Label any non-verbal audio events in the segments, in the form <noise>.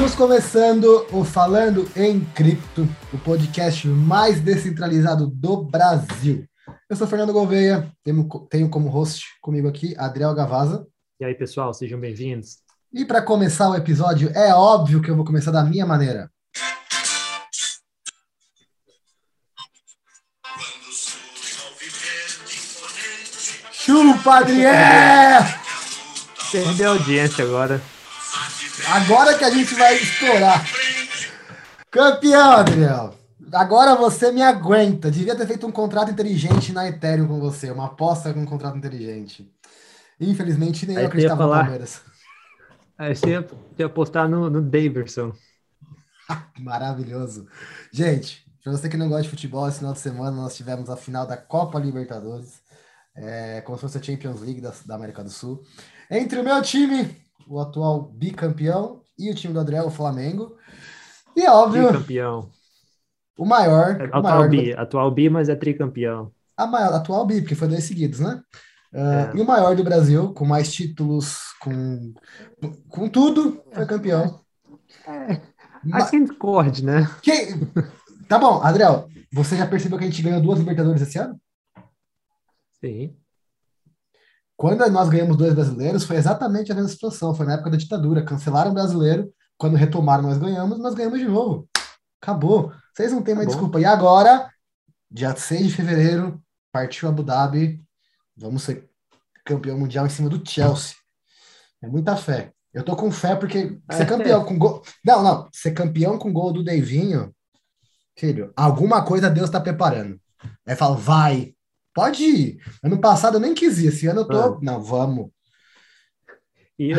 Estamos começando o Falando em Cripto, o podcast mais descentralizado do Brasil. Eu sou Fernando Gouveia, tenho, tenho como host comigo aqui Adriel Gavaza. E aí, pessoal, sejam bem-vindos. E para começar o episódio, é óbvio que eu vou começar da minha maneira. Chupa, Adriel! Perdeu a audiência agora. Agora que a gente vai explorar. Campeão, Adriel. Agora você me aguenta. Devia ter feito um contrato inteligente na Ethereum com você. Uma aposta com um contrato inteligente. Infelizmente, nem Aí eu acreditava no falar- Palmeiras. Aí você ia, ia apostar no, no Daverson. <laughs> Maravilhoso. Gente, para você que não gosta de futebol, esse final de semana nós tivemos a final da Copa Libertadores, é, como se fosse a Champions League da, da América do Sul, entre o meu time, o atual bicampeão, e o time do Adriel, o Flamengo. E é óbvio, Tricampeão. o maior, É o Atual maior do- bi, atual bi, mas é tricampeão. a maior, atual bi, porque foi dois seguidos, né? Ah, É. E o maior do Brasil, com mais títulos, com, com tudo, foi campeão. Ma- Há quem discorde, né? Quem... Tá bom, Adriel, você já percebeu que a gente ganhou duas Libertadores esse ano? Sim. Quando nós ganhamos dois brasileiros, foi exatamente a mesma situação. Foi na época da ditadura. Cancelaram o brasileiro. Quando retomaram, nós ganhamos, nós ganhamos de novo. Acabou. Vocês não têm mais Acabou. desculpa. E agora, dia 6 de fevereiro, partiu Abu Dhabi. Vamos ser campeão mundial em cima do Chelsea. É muita fé. Eu tô com fé porque ser É. campeão com gol. Não, não. Ser campeão com gol do Deivinho, filho, alguma coisa Deus tá preparando. Aí fala, vai, pode ir. Ano passado eu nem quis ir, esse ano eu tô. Mano. Não, vamos. E eu,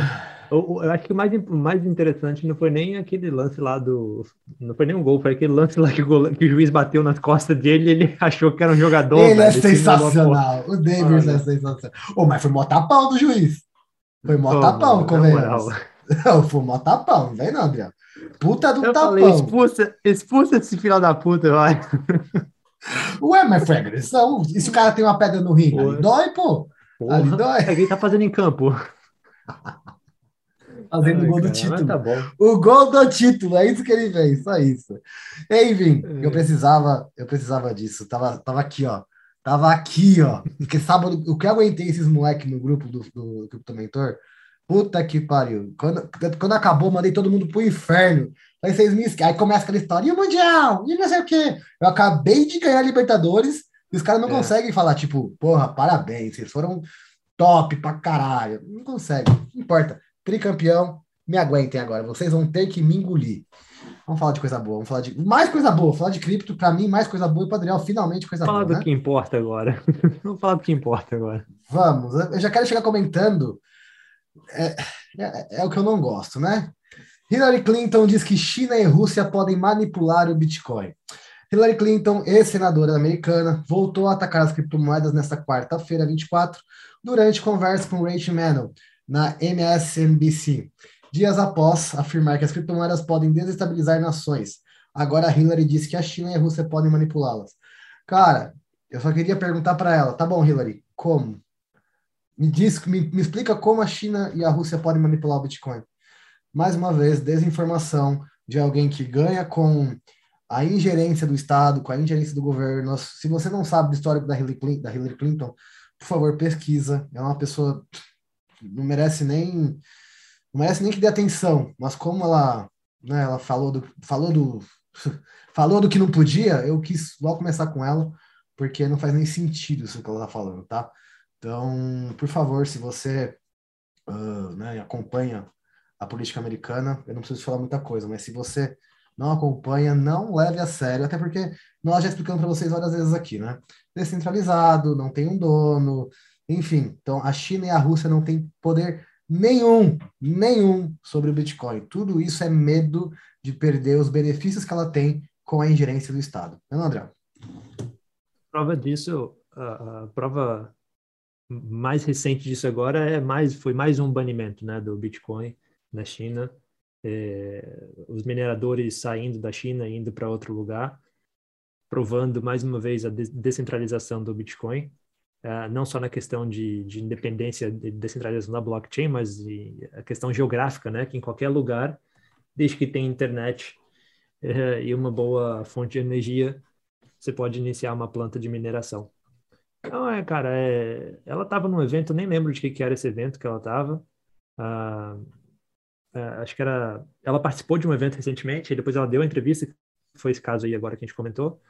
eu- acho que o mais, mais interessante não foi nem aquele lance lá do. Não foi nem um gol, foi aquele lance lá que o, goleiro- que o juiz bateu nas costas dele e ele <laughs> achou que era um jogador. Ele é velho. Esse sensacional. O Davis é Olha. sensacional. Ô, mas foi mó tapão do juiz. Foi mó Pô, tapão, convenhamos. <laughs> Não, foi mó tapão, não vem não, Adriano. Puta do Eu tapão. falei, expulsa, expulsa esse filho da puta, vai. <laughs> Ué, mas foi agressão. E se o cara tem uma pedra no rim? Ali dói, pô. Ali Porra. dói. É tá fazendo em campo. Fazendo Ai, gol do cara, título. mas Tá. O gol do título, é isso que ele fez, só isso. Enfim, É. eu precisava, eu precisava disso. Tava, tava aqui, ó. Tava aqui, ó. Porque sábado, o que eu aguentei esses moleques no grupo do, do Mentor, puta que pariu. Quando, quando acabou, mandei todo mundo pro inferno. Aí vocês me esque- Aí começa aquela história, e o Mundial? E não sei o quê. Eu acabei de ganhar a Libertadores e os caras não É. conseguem falar, tipo, porra, parabéns, vocês foram top pra caralho. Não consegue, não importa. Tricampeão, me aguentem agora. Vocês vão ter que me engolir. Vamos falar de coisa boa, vamos falar de mais coisa boa. Falar de cripto, pra mim, mais coisa boa e pro Adriel, finalmente coisa falar boa. do Né? que importa agora. <laughs> Vamos falar do que importa agora. Vamos, eu já quero chegar comentando. É, é- é o que eu não gosto, né? Hillary Clinton diz que China e Rússia podem manipular o Bitcoin. Hillary Clinton, ex-senadora americana, voltou a atacar as criptomoedas nesta quarta-feira, 24, durante conversa com Rachel Maddow na MSNBC, dias após afirmar que as criptomoedas podem desestabilizar nações. Agora Hillary disse que a China e a Rússia podem manipulá-las. Cara, eu só queria perguntar para ela, tá bom, Hillary, como? Me diz, me, me explica como a China e a Rússia podem manipular o Bitcoin. Mais uma vez, desinformação de alguém que ganha com a ingerência do Estado, com a ingerência do governo. Se você não sabe do histórico da Hillary Clinton, da Hillary Clinton por favor, pesquisa. É uma pessoa que não merece nem não merece nem que dê atenção, mas como ela, né, ela falou do falou do <laughs> falou do que não podia, eu quis logo começar com ela, porque não faz nem sentido isso que ela tá falando, tá? Então, por favor, se você uh, né, acompanha a política americana, eu não preciso falar muita coisa, mas se você não acompanha, não leve a sério, até porque nós já explicamos para vocês várias vezes aqui, né? Descentralizado, não tem um dono, enfim. Então, a China e a Rússia não têm poder nenhum, nenhum sobre o Bitcoin. Tudo isso é medo de perder os benefícios que ela tem com a ingerência do Estado. Não, André? Prova disso, a, a prova mais recente disso agora é mais foi mais um banimento, né, do Bitcoin na China. É, os mineradores saindo da China indo para outro lugar, provando mais uma vez a de descentralização do Bitcoin, uh, não só na questão de, de independência de descentralização da blockchain, mas a questão geográfica, né, que em qualquer lugar desde que tenha internet é, e uma boa fonte de energia, você pode iniciar uma planta de mineração. Então, é, cara, é, ela estava num evento, nem lembro de que, que era esse evento que ela estava. Ah, é, acho que era. Ela participou de um evento recentemente, e depois ela deu a entrevista, foi esse caso aí agora que a gente comentou.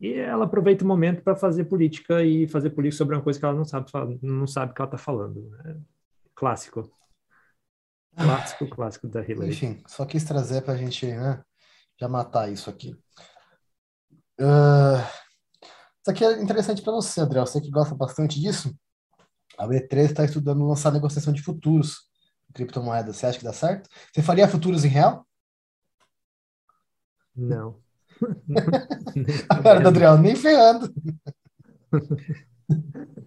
E ela aproveita o momento para fazer política e fazer política sobre uma coisa que ela não sabe, não sabe que ela está falando. Né? Clássico. Clássico, clássico da Hillary. Enfim, só quis trazer para a gente né, já matar isso aqui. Uh, isso aqui é interessante para você, André. Você que gosta bastante disso. A B3 está estudando lançar negociação de futuros criptomoedas. Você acha que dá certo? Você faria futuros em real? Não. <laughs> a cara do Adriel, nem ferrando. <laughs>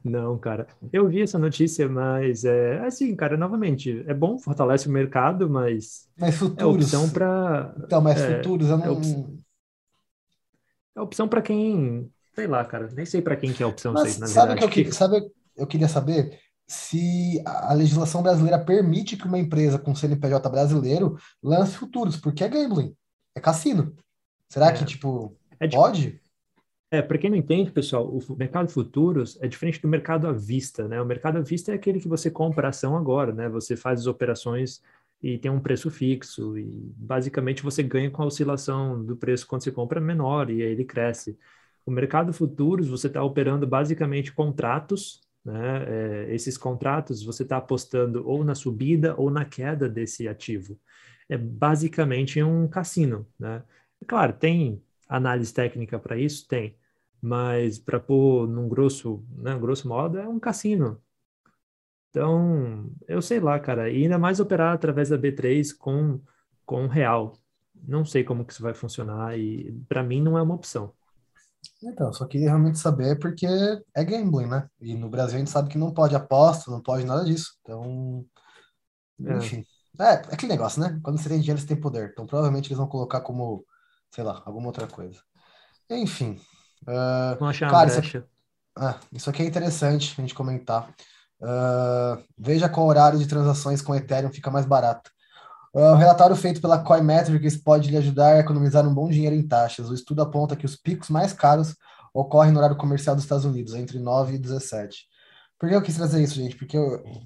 Não, cara. Eu vi essa notícia, mas é assim, cara, novamente, é bom, fortalece o mercado, mas. Mas futuros. É opção para. Então, mas é, futuros, eu não. É opção, é opção para quem. Sei lá, cara. Nem sei para quem que é a opção. Mas, sei, na sabe verdade. Que eu, que... sabe, eu queria saber se a legislação brasileira permite que uma empresa com CNPJ brasileiro lance futuros, porque é gambling, é cassino. Será é. que, tipo, é pode? É, para quem não entende, pessoal, o mercado de futuros é diferente do mercado à vista, né? O mercado à vista é aquele que você compra a ação agora, né? Você faz as operações e tem um preço fixo e basicamente você ganha com a oscilação do preço quando você compra menor e aí ele cresce. O mercado futuros você está operando basicamente contratos, né? É, esses contratos você está apostando ou na subida ou na queda desse ativo. É basicamente um cassino, né? Claro, tem análise técnica para isso? Tem. Mas para pôr num grosso, né, grosso modo, é um cassino. Então, eu sei lá, cara. E ainda mais operar através da B3 com, com real. Não sei como que isso vai funcionar e para mim não é uma opção. Então, só queria realmente saber porque é gambling, né? E no Brasil a gente sabe que não pode aposta, não pode nada disso. Então, é. enfim. É, é aquele negócio, né? Quando você tem dinheiro, você tem poder. Então, provavelmente eles vão colocar como sei lá, alguma outra coisa. Enfim. Uh, achar cara, isso aqui, ah, isso aqui é interessante a gente comentar. Uh, veja qual horário de transações com Ethereum fica mais barato. O relatório feito pela Coinmetrics pode lhe ajudar a economizar um bom dinheiro em taxas. O estudo aponta que os picos mais caros ocorrem no horário comercial dos Estados Unidos, entre 9 e 17. Por que eu quis trazer isso, gente? Porque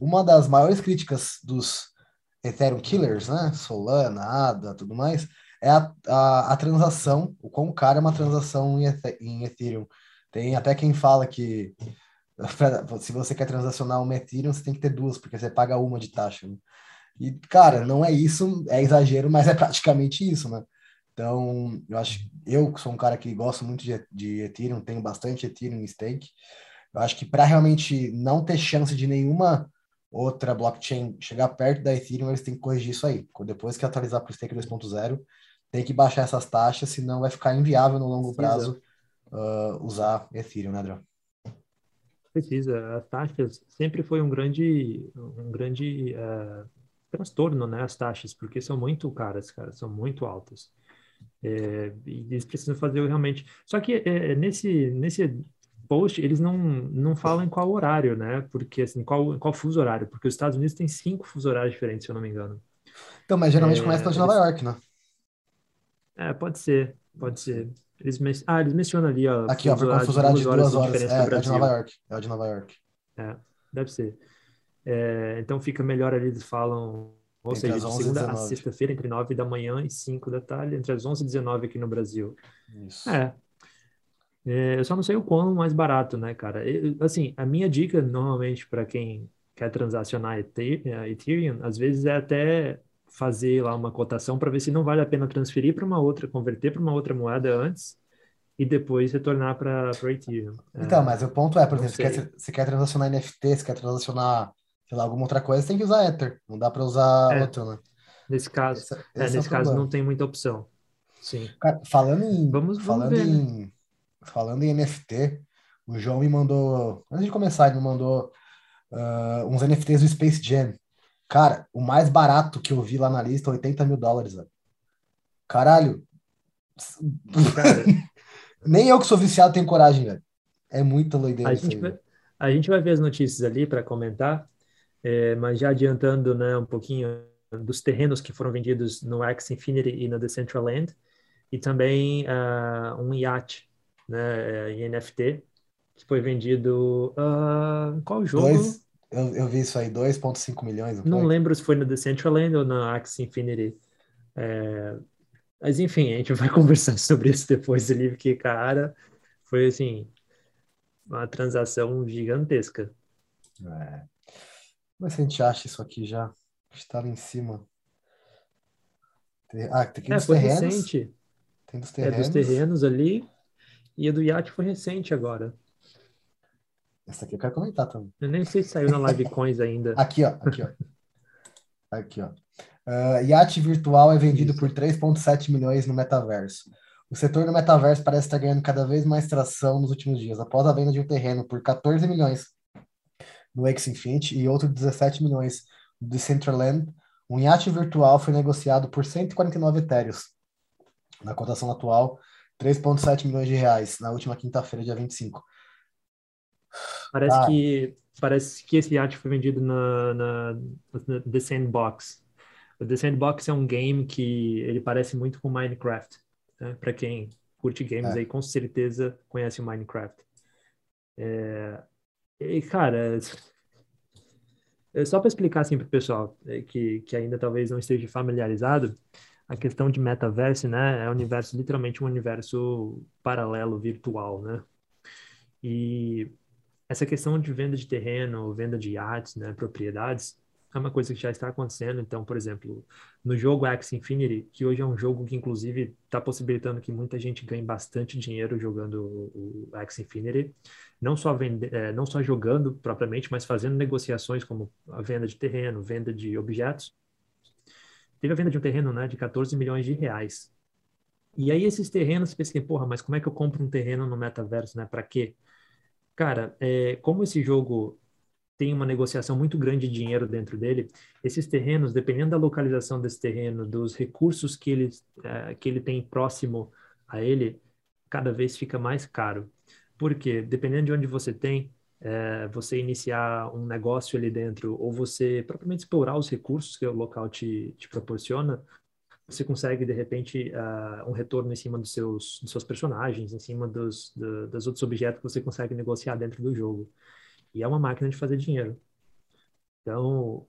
uma das maiores críticas dos Ethereum Killers, né? Solana, ADA, tudo mais, é a, a, a transação, o quão caro é uma transação em, em Ethereum. Tem até quem fala que se você quer transacionar uma Ethereum, você tem que ter duas, porque você paga uma de taxa. Né? E, cara, não é isso, é exagero, mas é praticamente isso, né? Então, eu acho, eu sou um cara que gosto muito de, de Ethereum, tenho bastante Ethereum em stake, eu acho que para realmente não ter chance de nenhuma outra blockchain chegar perto da Ethereum, eles têm que corrigir isso aí. Depois que atualizar para o stake 2.0, tem que baixar essas taxas, senão vai ficar inviável no longo prazo uh, usar Ethereum, né, Adriano? Precisa. As taxas sempre foi um grande, um grande uh, transtorno, né? As taxas, porque são muito caras, cara, são muito altas. É, e eles precisam fazer realmente. Só que é, nesse, nesse post eles não, não falam em qual horário, né? Porque assim, qual, qual fuso horário? Porque os Estados Unidos têm cinco fuso horários diferentes, se eu não me engano. Então, mas geralmente é, começa de Nova York, né? É, pode ser, pode ser. Eles men... Ah, eles mencionam ali, ó. Aqui, ó, foi confuso horário de duas horas. É, é de Nova York. É de Nova York. É, deve ser. É, então fica melhor ali, eles falam, ou entre seja, de segunda a sexta-feira, entre nove da manhã e cinco da tarde, entre as onze e dezenove aqui no Brasil. Isso. É. é. Eu só não sei o quão mais barato, né, cara? Eu, assim, a minha dica, normalmente, para quem quer transacionar Ethereum, às vezes é até fazer lá uma cotação para ver se não vale a pena transferir para uma outra, converter para uma outra moeda antes e depois retornar para o Ethereum. Então, é, mas o ponto é, por exemplo, você quer, você quer transacionar NFT, você quer transacionar, sei lá, alguma outra coisa, você tem que usar Ether. Não dá para usar é, outro, né? Nesse caso, esse, é, esse é nesse caso não tem muita opção. Sim. Cara, falando em, vamos, vamos falando ver, em, né? falando em NFT, o João me mandou, antes de começar, ele me mandou uh, uns NFTs do Space Jam. Cara, o mais barato que eu vi lá na lista, 80 mil dólares, velho. Caralho. Cara, <laughs> Nem eu que sou viciado tenho coragem, velho. É muita doideira a gente, vai, a gente vai ver as notícias ali para comentar, é, mas já adiantando né, um pouquinho dos terrenos que foram vendidos no X Infinity e no Decentraland, e também uh, um iate né, em NFT, que foi vendido. Uh, qual jogo? Dois, eu, eu vi isso aí, 2,5 milhões. Não, não lembro se foi no Decentraland ou no Axie Infinity. É, mas enfim, a gente <laughs> vai conversar sobre isso depois ali, porque, cara, foi assim, uma transação gigantesca. É. Mas se a gente acha isso aqui já, está ali em cima. Ah, tem aqui é, foi terrenos. recente. Tem dos terrenos. É dos terrenos ali. E a do iate foi recente agora. Essa aqui eu quero comentar também. Eu nem sei se saiu na Live Coins ainda. <laughs> aqui, ó. Aqui, ó. Aqui, ó. Uh, iate virtual é vendido Isso. por 3,7 milhões no metaverso. O setor do metaverso parece estar ganhando cada vez mais tração nos últimos dias, após a venda de um terreno por 14 milhões no X Infinity e outro 17 milhões do Decentraland. Um iate virtual foi negociado por 149 etéreos. Na cotação atual, 3,7 milhões de reais, na última quinta-feira, dia 25. Parece ah. que parece que esse iate foi vendido na, na, na The Sandbox. O The Sandbox é um game que ele parece muito com Minecraft. Né? Para quem curte games é. aí, com certeza conhece o Minecraft. É... E, cara, é só para explicar assim para o pessoal é, que, que ainda talvez não esteja familiarizado, a questão de metaverso, né, é um universo, literalmente um universo paralelo, virtual, né? E essa questão de venda de terreno, venda de iates, né, propriedades, é uma coisa que já está acontecendo. Então, por exemplo, no jogo Axie Infinity, que hoje é um jogo que inclusive está possibilitando que muita gente ganhe bastante dinheiro jogando o Axie Infinity, não só vende, é, não só jogando propriamente, mas fazendo negociações como a venda de terreno, venda de objetos. Teve a venda de um terreno, né, de 14 milhões de reais. E aí esses terrenos, você pensa, porra, mas como é que eu compro um terreno no metaverso, né? Para quê? Cara, é, como esse jogo tem uma negociação muito grande de dinheiro dentro dele, esses terrenos, dependendo da localização desse terreno, dos recursos que ele, é, que ele tem próximo a ele, cada vez fica mais caro. Porque, dependendo de onde você tem, é, você iniciar um negócio ali dentro, ou você propriamente explorar os recursos que o local te, te proporciona, você consegue, de repente, uh, um retorno em cima dos seus, dos seus personagens, em cima dos, do, dos outros objetos que você consegue negociar dentro do jogo. E é uma máquina de fazer dinheiro. Então,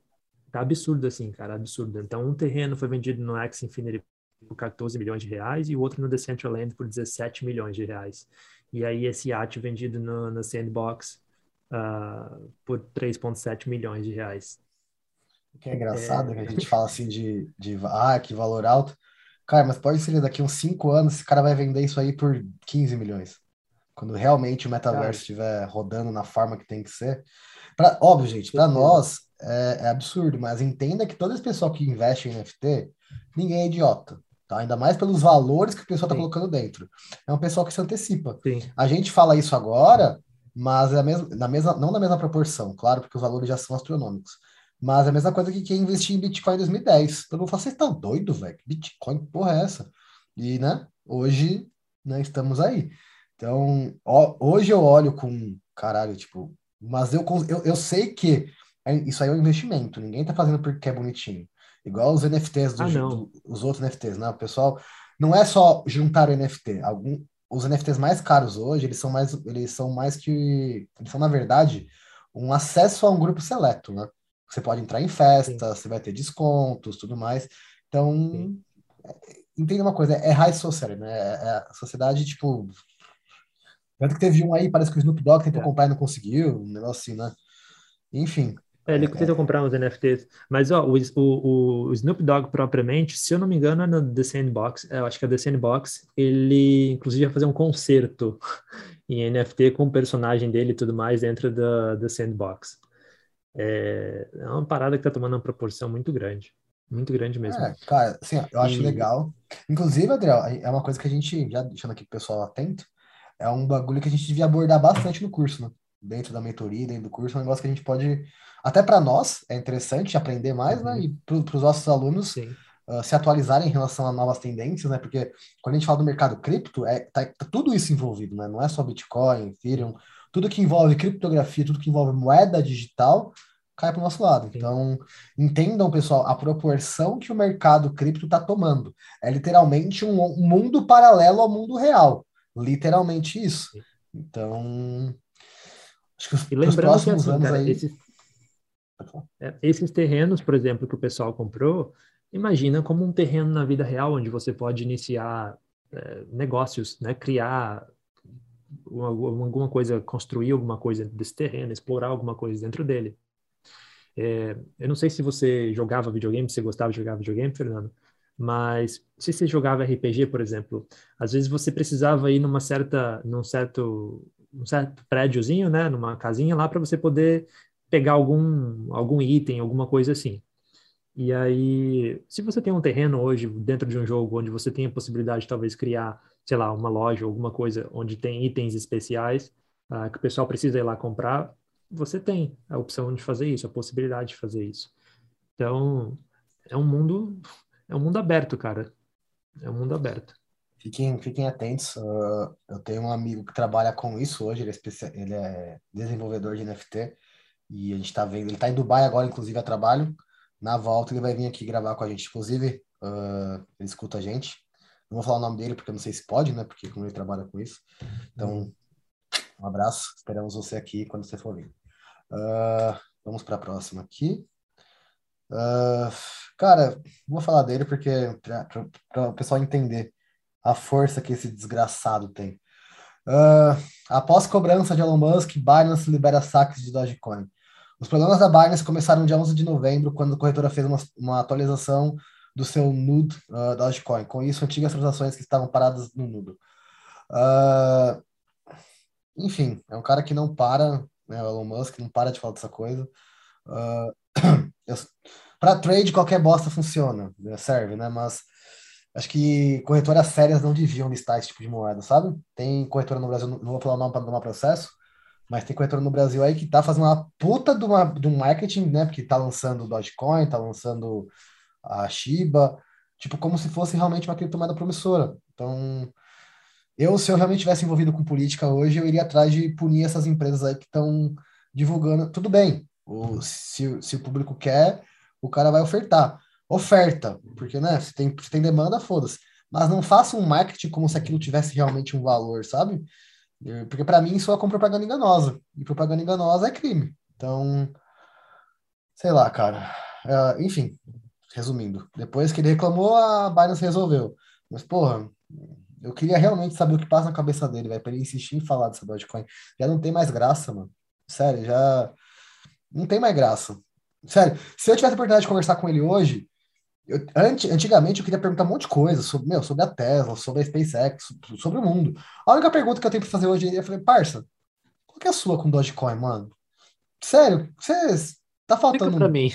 tá absurdo assim, cara, absurdo. Então, um terreno foi vendido no X Infinity por 14 milhões de reais e o outro no Decentraland por 17 milhões de reais. E aí esse iate vendido no, no Sandbox uh, por 3,7 milhões de reais. O que é engraçado é... que a gente fala assim de, de ah, que valor alto. Cara, mas pode ser daqui uns 5 anos, esse cara vai vender isso aí por 15 milhões. Quando realmente o metaverso estiver rodando na forma que tem que ser. Pra, óbvio, gente, para nós é, é, absurdo, mas entenda que todo esse pessoal que investe em NFT, ninguém é idiota. Tá? Ainda mais pelos valores que o pessoal está colocando dentro. É um pessoal que se antecipa. Sim. A gente fala isso agora, mas é a mesma, na mesma, não na mesma proporção, claro, porque os valores já são astronômicos. Mas é a mesma coisa que quem investiu em Bitcoin em 2010. Todo mundo fala, vocês estão doido, velho? Bitcoin, porra é essa? E, né, hoje, né, estamos aí. Então, ó, hoje eu olho com, caralho, tipo, mas eu, eu, eu sei que é, isso aí é um investimento, ninguém tá fazendo porque é bonitinho. Igual os NFTs, do, ah, do, os outros NFTs, né? O pessoal, não é só juntar o NFT, algum, os NFTs mais caros hoje, eles são mais, eles são mais que, eles são, na verdade, um acesso a um grupo seleto, né? Você pode entrar em festa, Sim. você vai ter descontos, tudo mais. Então, é, entenda uma coisa, é high society, né? É, é a sociedade, tipo, tanto que teve um aí, parece que o Snoop Dogg tentou é. comprar e não conseguiu, um negócio assim, né? Enfim. É, ele é, tentou comprar uns NFTs. Mas, ó, o, o, o, Snoop Dogg propriamente, se eu não me engano, é no The Sandbox. É, eu acho que é The Sandbox. Ele, inclusive, vai fazer um concerto <laughs> em NFT com o personagem dele e tudo mais dentro da The Sandbox. É, é uma parada que tá tomando uma proporção muito grande. Muito grande mesmo. É, cara, assim, eu acho e... legal. Inclusive, Adriel, é uma coisa que a gente, já deixando aqui o pessoal atento, é um bagulho que a gente devia abordar bastante no curso, né? Dentro da mentoria, dentro do curso, é um negócio que a gente pode, até para nós, é interessante aprender mais, né? uhum. né? E para os nossos alunos uh, se atualizarem em relação a novas tendências, né? Porque quando a gente fala do mercado cripto, é, tá, tá tudo isso envolvido, né? Não é só Bitcoin, Ethereum, tudo que envolve criptografia, tudo que envolve moeda digital, cai para o nosso lado. Então, entendam, pessoal, a proporção que o mercado cripto está tomando. É literalmente um, um, mundo paralelo ao mundo real. Literalmente isso. Então, acho que os, e lembrando próximos que, assim, anos cara, aí... Esses, é, esses terrenos, por exemplo, que o pessoal comprou, imagina como um terreno na vida real, onde você pode iniciar é, negócios, né? criar alguma coisa, construir alguma coisa desse terreno, explorar alguma coisa dentro dele. É, eu não sei se você jogava videogame, se você gostava de jogar videogame, Fernando, mas se você jogava RPG, por exemplo, às vezes você precisava ir numa certa, num certo, um certo prédiozinho, né, numa casinha lá para você poder pegar algum, algum item, alguma coisa assim. E aí, se você tem um terreno hoje dentro de um jogo onde você tem a possibilidade de talvez criar, sei lá, uma loja, alguma coisa onde tem itens especiais uh, que o pessoal precisa ir lá comprar, você tem a opção de fazer isso, a possibilidade de fazer isso. Então, é um mundo, é um mundo aberto, cara. É um mundo aberto. Fiquem, fiquem atentos. Uh, eu tenho um amigo que trabalha com isso hoje, ele é, ele é desenvolvedor de NFT e a gente está vendo, ele está em Dubai agora, inclusive, a trabalho. Na volta ele vai vir aqui gravar com a gente. Inclusive, uh, ele escuta a gente. Não vou falar o nome dele porque eu não sei se pode, né? Porque como ele trabalha com isso. Então, um abraço. Esperamos você aqui quando você for vir. Uh, vamos para a próxima aqui. Uh, cara, vou falar dele porque para o pessoal entender a força que esse desgraçado tem. Uh, após cobrança de Elon Musk, Binance libera saques de Dogecoin. Os problemas da Binance começaram dia 11 de novembro, quando a corretora fez uma, uma atualização do seu nudo uh, Dogecoin. Com isso, antigas transações que estavam paradas no nudo. Uh, enfim, é um cara que não para né? O Elon Musk não para de falar dessa coisa. Uh, <clears throat> para trade, qualquer bosta funciona, né? serve, né? Mas acho que corretoras sérias não deviam listar esse tipo de moeda, sabe? Tem corretora no Brasil, não vou falar o nome para não tomar processo, mas tem corretora no Brasil aí que tá fazendo uma puta de, uma, de um marketing, né? Porque tá lançando Dogecoin, tá lançando a Shiba, tipo, como se fosse realmente uma criptomoeda promissora. Então, eu, se eu realmente tivesse envolvido com política hoje, eu iria atrás de punir essas empresas aí que estão divulgando. Tudo bem, o, se, se o público quer, o cara vai ofertar. Oferta, porque né, se tem, se tem demanda, foda-se. Mas não faça um marketing como se aquilo tivesse realmente um valor, sabe? Porque para mim isso é com propaganda enganosa. E propaganda enganosa é crime. Então, sei lá, cara. Uh, enfim, resumindo. Depois que ele reclamou, a Binance resolveu. Mas, porra, eu queria realmente saber o que passa na cabeça dele, vai para ele insistir em falar dessa Dogecoin. Já não tem mais graça, mano. Sério, já não tem mais graça. Sério, se eu tivesse a oportunidade de conversar com ele hoje, eu, antigamente eu queria perguntar um monte de coisa sobre, meu, sobre a Tesla, sobre a SpaceX, sobre o mundo. A única pergunta que eu tenho para fazer hoje é, eu falei, parça, qual que é a sua com Dogecoin, mano? Sério, você tá faltando. para mim.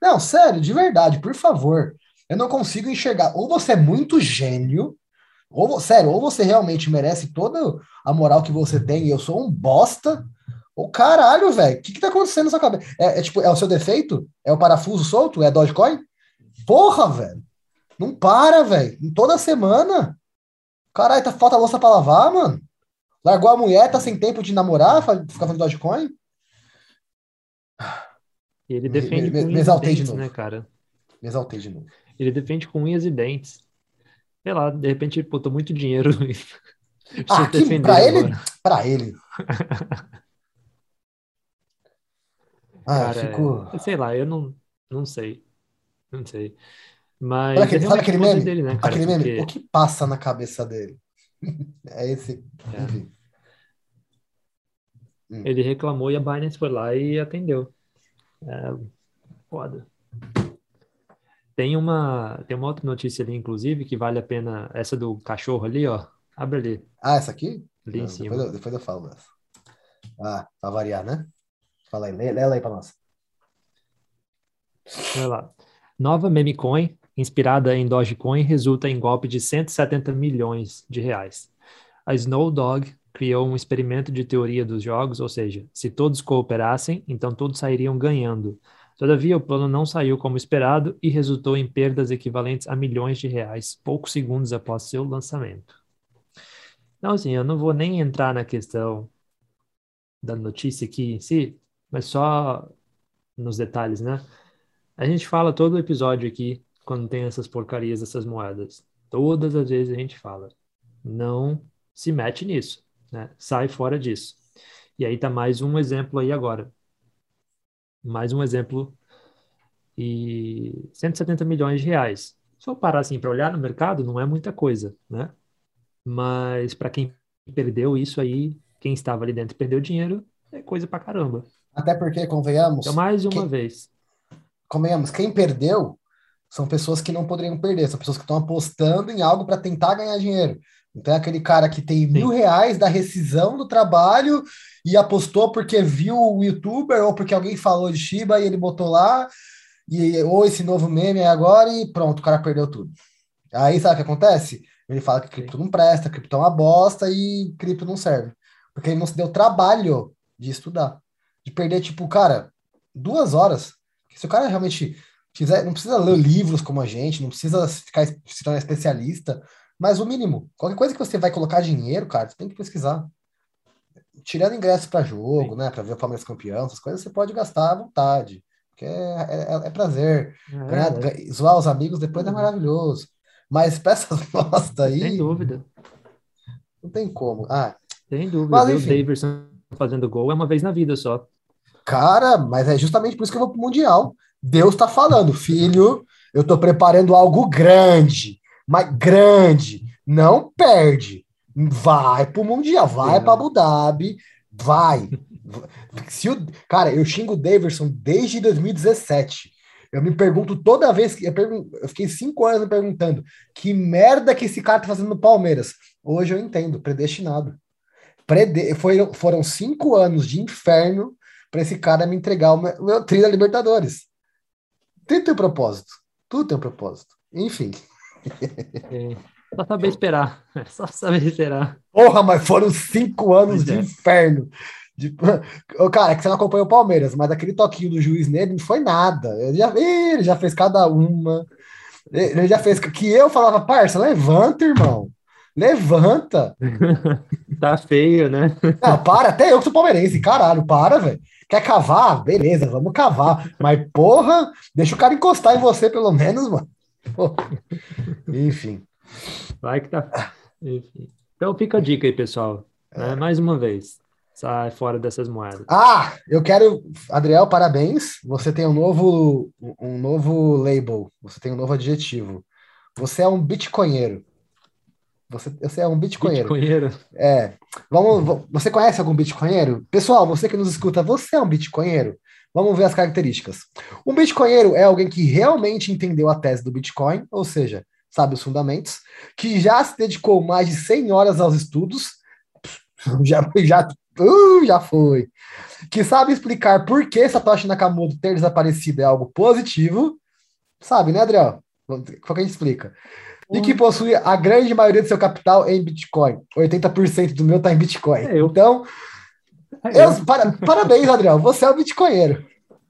Não, sério, de verdade, por favor. Eu não consigo enxergar. Ou você é muito gênio, ou, sério, ou você realmente merece toda a moral que você tem e eu sou um bosta, ou caralho, velho, o que que tá acontecendo na sua cabeça? É, é, tipo, é o seu defeito? É o parafuso solto? É Dogecoin? Porra, velho! Não para, velho. Toda semana. Caralho, tá, falta louça pra lavar, mano. Largou a mulher, tá sem tempo de namorar, ficar fazendo Dogecoin? ele defende me, me, com me exaltei dentes, de novo. né, cara? Me exaltei de novo. Ele defende com unhas e dentes sei lá, de repente ele botou muito dinheiro <laughs> ah, que, pra ele, pra ele. <laughs> ah, Cara, fico... sei lá, eu não, não sei, não sei. Mas sabe aquele, sabe aquele meme? Dele, né, cara, aquele meme? Porque... O que passa na cabeça dele? <laughs> é esse. É. Hum. Ele reclamou e a Binance foi lá e atendeu. É, foda. Tem uma, tem uma outra notícia ali, inclusive, que vale a pena. Essa do cachorro ali, ó. Abre ali. Ah, essa aqui? Ali Não, em cima. Depois eu, depois eu falo dessa. Ah, pra variar, né? Fala aí, lê, ela aí pra nós. Olha lá. Nova meme coin, inspirada em Dogecoin, resulta em golpe de 170 milhões de reais. A Snow Dog criou um experimento de teoria dos jogos, ou seja, se todos cooperassem, então todos sairiam ganhando. Todavia, o plano não saiu como esperado e resultou em perdas equivalentes a milhões de reais, poucos segundos após seu lançamento. Então, assim, eu não vou nem entrar na questão da notícia aqui em si, mas só nos detalhes, né? A gente fala todo episódio aqui quando tem essas porcarias, essas moedas. Todas as vezes a gente fala, não se mete nisso, né? Sai fora disso. E aí tá mais um exemplo aí agora. Mais um exemplo e 170 milhões de reais. Se eu parar assim para olhar no mercado, não é muita coisa, né? Mas para quem perdeu isso aí, quem estava ali dentro perdeu dinheiro, é coisa pra caramba. Até porque, convenhamos. Então, mais uma quem, vez. Convenhamos, quem perdeu são pessoas que não poderiam perder, são pessoas que estão apostando em algo para tentar ganhar dinheiro. Então é aquele cara que tem Sim. mil reais da rescisão do trabalho e apostou porque viu o youtuber ou porque alguém falou de Shiba e ele botou lá, e, ou esse novo meme agora e pronto, o cara perdeu tudo. Aí sabe o que acontece? Ele fala que cripto não presta, cripto é uma bosta e cripto não serve. Porque ele não se deu trabalho de estudar. De perder, tipo, cara, duas horas. Se o cara realmente quiser, não precisa ler livros como a gente, não precisa ficar se tornar especialista, mas o mínimo. Qualquer coisa que você vai colocar dinheiro, cara, você tem que pesquisar. Tirando ingressos para jogo, Sim. né? Para ver o Palmeiras campeão, essas coisas você pode gastar à vontade. Porque é, é, é prazer. É, é. Zoar os amigos depois é uhum. maravilhoso. Mas essas <laughs> bosta aí. Sem dúvida. Não tem como. Ah, Sem dúvida. Mas, enfim, o Davidson fazendo gol é uma vez na vida só. Cara, mas é justamente por isso que eu vou pro Mundial. Deus tá falando, filho, eu tô preparando algo grande, mas grande. Não perde. Vai pro Mundial, vai para Abu Dhabi, vai. Se o, cara, eu xingo o Davidson desde 2017. Eu me pergunto toda vez que. Eu, eu fiquei cinco anos me perguntando que merda que esse cara tá fazendo no Palmeiras. Hoje eu entendo, predestinado. Prede, foi, foram cinco anos de inferno para esse cara me entregar o meu, o meu trilho da Libertadores. Tudo tem um propósito. Tudo tem um propósito. Enfim. É, só saber esperar. É <laughs> só saber esperar. Porra, mas foram cinco anos de é. inferno. De... Cara, é que você não acompanhou o Palmeiras, mas aquele toquinho do juiz nele não foi nada. Ele já, ele já fez cada uma. Ele já fez. Que eu falava, parça, levanta, irmão. Levanta. <laughs> tá feio, né? Não, para, até eu que sou palmeirense, caralho, para, velho. Quer cavar? Beleza, vamos cavar. Mas, porra, deixa o cara encostar em você, pelo menos, mano. Enfim. Vai que tá. Enfim. Então fica a dica aí, pessoal. É. Mais uma vez. Sai fora dessas moedas. Ah, eu quero. Adriel, parabéns. Você tem um novo, um novo label. Você tem um novo adjetivo. Você é um bitcoinheiro. Você, você é um bitcoinheiro. Bitcoinheiro? É. Vamos, você conhece algum bitcoinheiro? Pessoal, você que nos escuta, você é um bitcoinheiro? Vamos ver as características. Um bitcoinheiro é alguém que realmente entendeu a tese do Bitcoin, ou seja, sabe os fundamentos, que já se dedicou mais de 100 horas aos estudos, <laughs> já, já, uh, já foi, que sabe explicar por que Satoshi Nakamoto ter desaparecido é algo positivo, sabe, né, Adriel? Qual que a gente explica? E que possui a grande maioria do seu capital em Bitcoin. 80% do meu está em Bitcoin. É eu. Então, é eu, para, parabéns, Adriel. Você é o Bitcoinheiro.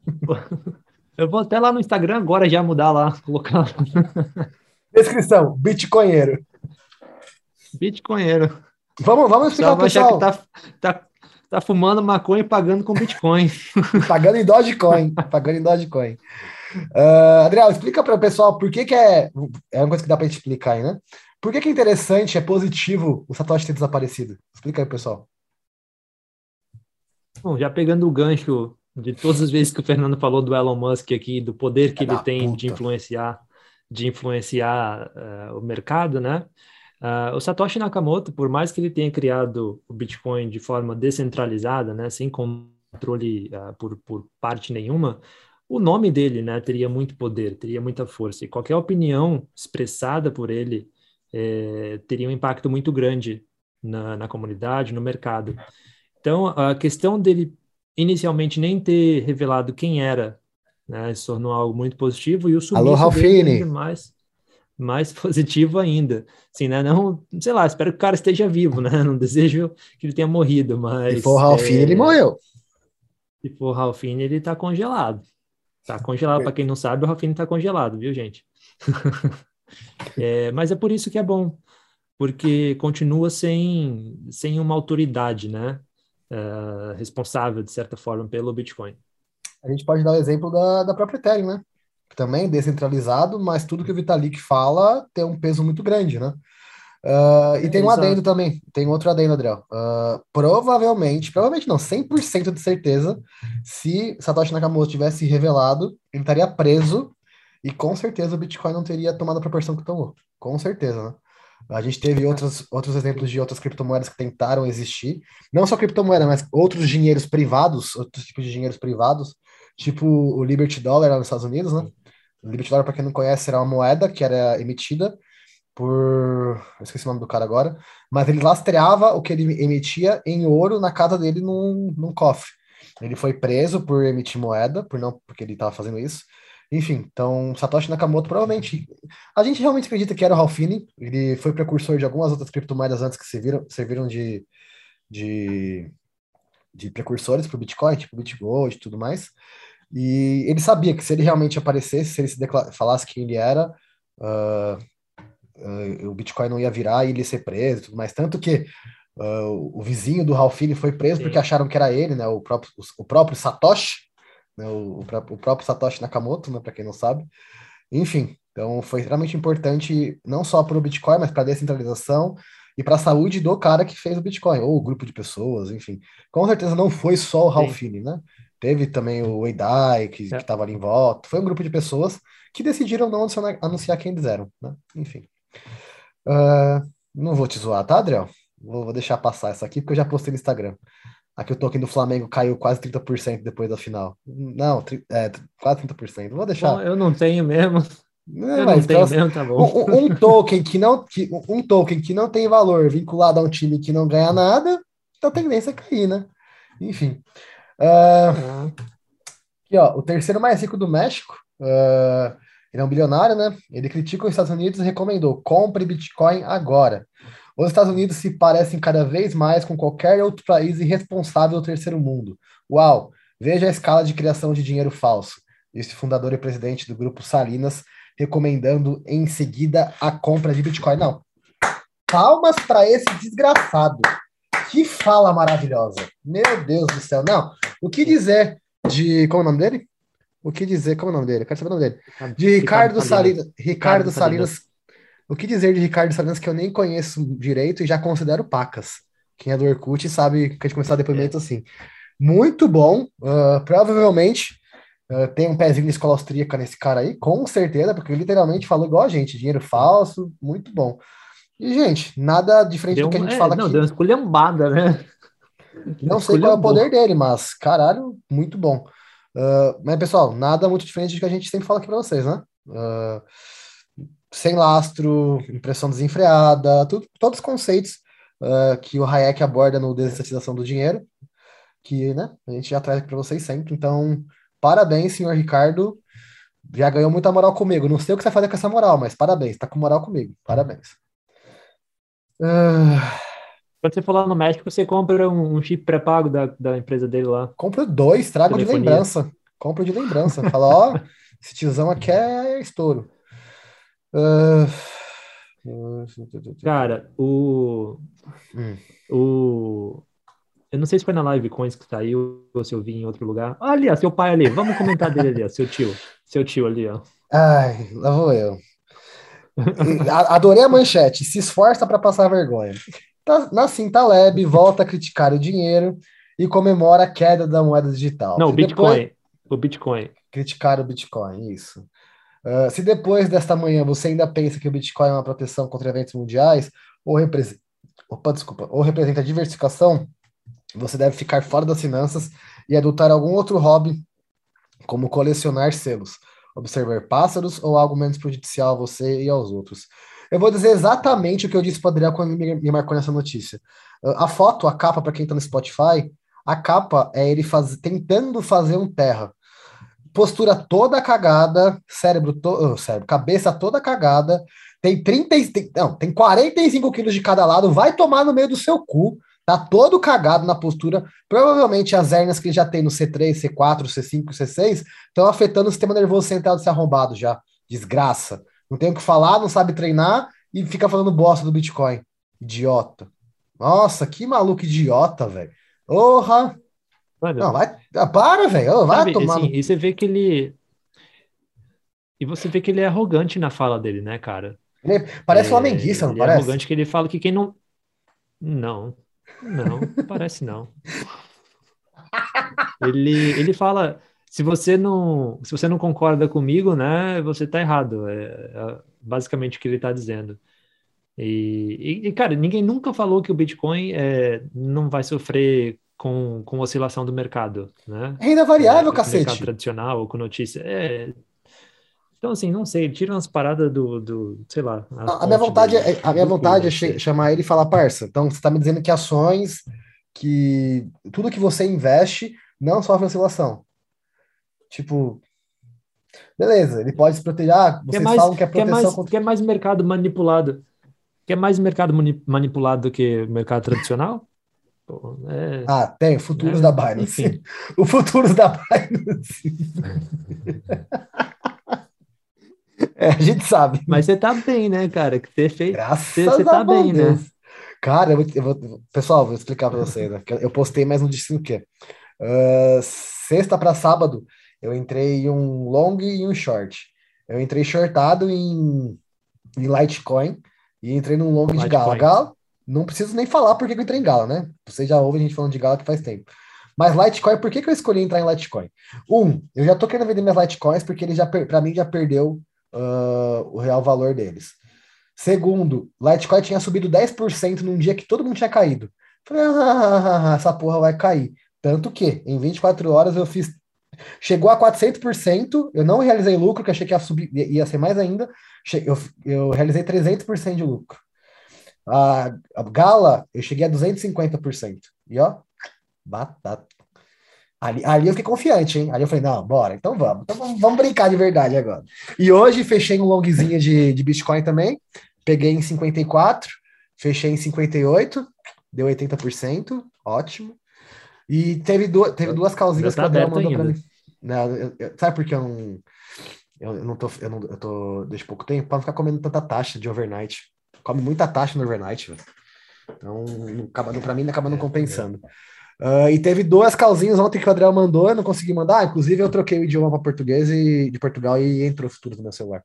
<laughs> Eu vou até lá no Instagram agora já mudar lá, colocar. Descrição: Bitcoinheiro. Bitcoinheiro. Vamos, vamos explicar o pessoal. que tá, tá, tá fumando maconha e pagando com Bitcoin. pagando em Dogecoin. <laughs> pagando em Dogecoin. Uh, Adriel, explica para o pessoal por que, que é. É uma coisa que dá para explicar aí, né? Por que, que é interessante, é positivo o Satoshi ter desaparecido? Explica aí, pessoal. Bom, já pegando o gancho de todas as vezes que o Fernando falou do Elon Musk aqui, do poder que é ele tem puta. de influenciar, de influenciar uh, o mercado, né? Uh, o Satoshi Nakamoto, por mais que ele tenha criado o Bitcoin de forma descentralizada, né, sem controle uh, por, por parte nenhuma, o nome dele, né, teria muito poder, teria muita força, e qualquer opinião expressada por ele é, teria um impacto muito grande na, na comunidade, no mercado. Então, a questão dele inicialmente nem ter revelado quem era, né, se tornou algo muito positivo, e o sumiço Alô, dele mais, mais <laughs> positivo ainda. Assim, né, não, sei lá, espero que o cara esteja vivo, né, não desejo que ele tenha morrido, mas... Se for Ralphine, é, ele morreu. Se for Ralphine, ele está congelado. Tá congelado, para quem não sabe, o Rafinha tá congelado, viu, gente? <laughs> é, mas é por isso que é bom, porque continua sem, sem uma autoridade, né? Uh, responsável, de certa forma, pelo Bitcoin. A gente pode dar o exemplo da, da própria Ethereum, né? Também descentralizado, mas tudo que o Vitalik fala tem um peso muito grande, né? Uh, e tem um exato. adendo também, tem outro adendo, Adriel. Uh, provavelmente, provavelmente não, 100% de certeza, se Satoshi Nakamoto tivesse revelado, ele estaria preso e com certeza o Bitcoin não teria tomado a proporção que tomou. Com certeza, né? A gente teve outros, outros exemplos de outras criptomoedas que tentaram existir. Não só criptomoeda, mas outros dinheiros privados, outros tipos de dinheiros privados, tipo o Liberty Dollar lá nos Estados Unidos, né? O Liberty Dollar, para quem não conhece, era uma moeda que era emitida por. Eu esqueci o nome do cara agora, mas ele lastreava o que ele emitia em ouro na casa dele num, num cofre. Ele foi preso por emitir moeda, por não porque ele estava fazendo isso. Enfim, então Satoshi Nakamoto provavelmente. A gente realmente acredita que era o Ralphine, ele foi precursor de algumas outras criptomoedas antes que serviram, serviram de, de, de precursores para o Bitcoin, tipo Bitgold e tudo mais. E ele sabia que se ele realmente aparecesse, se ele se falasse quem ele era, uh, uh, o Bitcoin não ia virar e ele ia ser preso e tudo mais. Tanto que uh, o vizinho do Ralphine foi preso Sim. porque acharam que era ele, né? O próprio, o, o próprio Satoshi, né, o, o, próprio Satoshi Nakamoto, né, para quem não sabe. Enfim, então foi extremamente importante não só para o Bitcoin, mas para a descentralização e para a saúde do cara que fez o Bitcoin, ou o grupo de pessoas, enfim. Com certeza não foi só o Ralphine, né? Teve também o Eidai, que é. estava ali em volta. Foi um grupo de pessoas que decidiram não anunciar, anunciar quem eles eram, né? Enfim. Uh, não vou te zoar, tá, Adriel? Vou, vou, deixar passar essa aqui, porque eu já postei no Instagram. Aqui o token do Flamengo caiu quase 30% depois da final. Não, é, quase 30%. Vou deixar. Bom, eu não tenho mesmo. Não, eu não tenho mesmo, tá bom. Um, um, token que não, que, um token que não tem valor vinculado a um time que não ganha nada, então a tendência é cair, né? Enfim. Uh, aqui, ó, o terceiro mais rico do México. Uh, ele é um bilionário, né? Ele critica os Estados Unidos e recomendou: compre Bitcoin agora. Os Estados Unidos se parecem cada vez mais com qualquer outro país irresponsável do terceiro mundo. Uau! Veja a escala de criação de dinheiro falso. Este fundador e presidente do grupo Salinas recomendando em seguida a compra de Bitcoin. Não. Palmas para esse desgraçado. Que fala maravilhosa. Meu Deus do céu. Não. O que dizer de. Qual é o nome dele? O que dizer? Qual é o nome dele? Eu quero saber o nome dele. De Ricardo, Ricardo Salinas. Ricardo Salinas. Salinas. O que dizer de Ricardo Salinas que eu nem conheço direito e já considero pacas. Quem é do Orkut sabe que a gente começar depoimento é. assim. Muito bom. Uh, provavelmente uh, tem um pezinho de escola austríaca nesse cara aí, com certeza, porque literalmente falou igual a gente. Dinheiro falso, muito bom. E, gente, nada diferente deu do que a gente é, fala não, aqui. Não, deu uma esculhambada, né? Não sei qual é o poder dele, mas, caralho, muito bom. Uh, mas, pessoal, nada muito diferente do que a gente sempre fala aqui para vocês, né? Uh, sem lastro, impressão desenfreada, tudo, todos os conceitos uh, que o Hayek aborda no Desestatização do Dinheiro, que né, a gente já traz aqui para vocês sempre. Então, parabéns, senhor Ricardo. Já ganhou muita moral comigo. Não sei o que você vai fazer com essa moral, mas parabéns, tá com moral comigo. Parabéns. Uh... Quando você for lá no México, você compra um, chip pré-pago da, da empresa dele lá. Compra dois, trago de lembrança. Compra de lembrança. Fala, ó, <laughs> esse tiozão aqui é estouro. Uh... Cara, o. Hum. O. Eu não sei se foi na Live Coins que saiu ou se eu vi em outro lugar. Ali, ó, seu pai ali. Vamos comentar dele ali, ó, seu tio. Seu tio ali, ó. Ai, lá vou eu. Adorei a manchete. Se esforça para passar vergonha. Tá, Nassim Taleb volta a criticar o dinheiro e comemora a queda da moeda digital. Não, o Bitcoin. O Bitcoin. Criticar o Bitcoin, isso. Uh, se depois desta manhã você ainda pensa que o Bitcoin é uma proteção contra eventos mundiais ou representa, opa, desculpa, ou representa diversificação, você deve ficar fora das finanças e adotar algum outro hobby, como colecionar selos, observar pássaros ou algo menos prejudicial a você e aos outros. Eu vou dizer exatamente o que eu disse para o Adriel quando ele me marcou nessa notícia. A foto, a capa, para quem está no Spotify, a capa é ele faz, tentando fazer um terra. Postura toda cagada, cérebro, to, oh, cérebro cabeça toda cagada, tem 30, tem, não, tem 45 quilos de cada lado, vai tomar no meio do seu cu, tá todo cagado na postura. Provavelmente as hernias que ele já tem no C3, C4, C5, C6 estão afetando o sistema nervoso central desse arrombado já. Desgraça. Não tem o que falar, não sabe treinar e fica falando bosta do Bitcoin. Idiota. Nossa, que maluco idiota, velho. Porra! Não, vai. Ah, para, velho. Vai sabe, tomar. Assim, e você vê que ele. E você vê que ele é arrogante na fala dele, né, cara? Ele parece é, flamenguista, não ele é parece? É arrogante que ele fala que quem não. Não, não, parece não. <laughs> Ele, ele fala, se você não, se você não concorda comigo, né, você tá errado. É, é basicamente o que ele está dizendo. E, e, cara, ninguém nunca falou que o Bitcoin é, não vai sofrer com, com oscilação do mercado, né? Renda variável, é, cacete. Mercado tradicional ou com notícia. É, então, assim, não sei, tira umas paradas do, do sei lá. A, minha vontade, do, é, a minha vontade é chamar ele e falar, parça, então você está me dizendo que ações, que tudo que você investe não sofre oscilação. Tipo, beleza, ele pode se proteger. Ah, vocês mais, falam que é proteção quer mais, contra... Quer mais mercado manipulado? Quer mais mercado manipulado do que mercado tradicional? Pô, é... Ah, tem, futuros é, da Binance. Enfim. <laughs> o futuros da Binance. é, a gente sabe. Mas você tá bem, né, cara? Que você fez. Graças você, você tá bem, né? Deus. né? Cara, eu vou, eu vou, pessoal, vou explicar para vocês. Né? Eu postei, mas não disse o quê. Uh, sexta para sábado, eu entrei em um long e um short. Eu entrei shortado em, em Litecoin e entrei num long Litecoin. de Gala. Gala, não preciso nem falar porque eu entrei em Gala, né? Você já ouve a gente falando de Gala que faz tempo. Mas Litecoin, por que, que eu escolhi entrar em Litecoin? Um, eu já tô querendo vender minhas Litecoins porque ele já, para mim, já perdeu uh, o real valor deles. Segundo, Litecoin tinha subido 10% num dia que todo mundo tinha caído. Falei, ah, essa porra vai cair. Tanto que, em 24 horas, eu fiz Chegou a 400%, eu não realizei lucro, que achei que ia, subir, ia ser mais ainda. Eu, eu realizei 300% de lucro. A, a, Gala, eu cheguei a 250%. E ó, batata. Ali, ali eu fiquei confiante, hein? Ali eu falei, não, bora, então vamos. Então vamos, vamos brincar de verdade agora. E hoje fechei um longzinho de, de Bitcoin também. Peguei em 54, fechei em 58, deu 80%, ótimo. E teve, duas, teve duas calzinhas tá que o Adel mandou pra mim. Não, eu, eu, sabe por que eu não. Eu, não tô. Eu, não, eu tô desde pouco tempo para não ficar comendo tanta taxa de overnight. Come muita taxa no overnight, velho. Então, acaba, para mim, acaba não é, compensando. Uh, e teve duas calzinhas ontem que o Adriel mandou, eu não consegui mandar. Inclusive, eu troquei o idioma para português e de Portugal e entrou futuros no meu celular.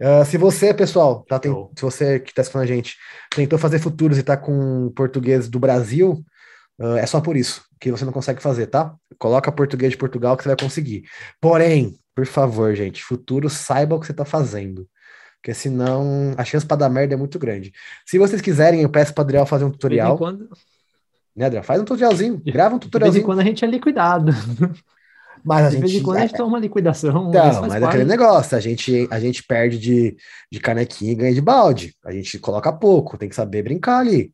Uh, se você, pessoal, tá, tem, se você que está escutando a gente, tentou fazer futuros e tá com português do Brasil, Uh, é só por isso que você não consegue fazer, tá? Coloca português de Portugal que você vai conseguir. Porém, por favor, gente, futuro saiba o que você está fazendo. Porque senão a chance para dar merda é muito grande. Se vocês quiserem, eu peço para Adriel fazer um tutorial. Quando... Né, Adriel? Faz um tutorialzinho, grava um tutorialzinho. De vez em quando a gente é liquidado. Mas a de gente, vez em quando a gente toma liquidação. Não, mas é aquele negócio, a gente, a gente perde de, de canequinha e ganha de balde. A gente coloca pouco, tem que saber brincar ali.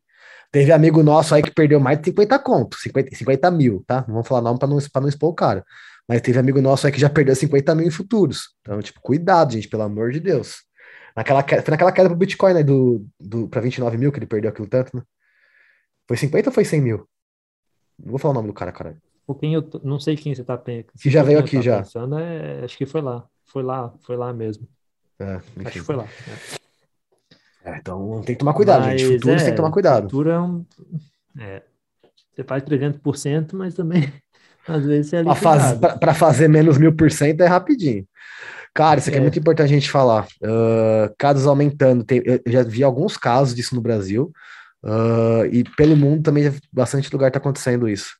Teve amigo nosso aí que perdeu mais de 50 contos, 50, 50 mil, tá? Não vamos falar nome para não, não expor o cara. Mas teve amigo nosso aí que já perdeu 50 mil em futuros. Então, tipo, cuidado, gente, pelo amor de Deus. Naquela, foi naquela queda pro Bitcoin, né? Do, do, pra 29 mil que ele perdeu aquilo tanto, né? Foi 50 ou foi 100 mil? Não vou falar o nome do cara, cara. Pouquinho, eu não sei quem você tá pensando. Que já veio aqui tá já. Pensando, é, acho que foi lá. Foi lá, foi lá mesmo. É, acho que foi lá. É. É, então tem que tomar cuidado, mas, gente. Futuros é, tem que tomar cuidado. Futuro é um. É, você faz 300%, mas também <laughs> às vezes é Para fazer menos mil por cento é rapidinho. Cara, isso aqui é, é muito importante a gente falar. Uh, casos aumentando. Tem, eu já vi alguns casos disso no Brasil. Uh, e pelo mundo também bastante lugar está acontecendo isso.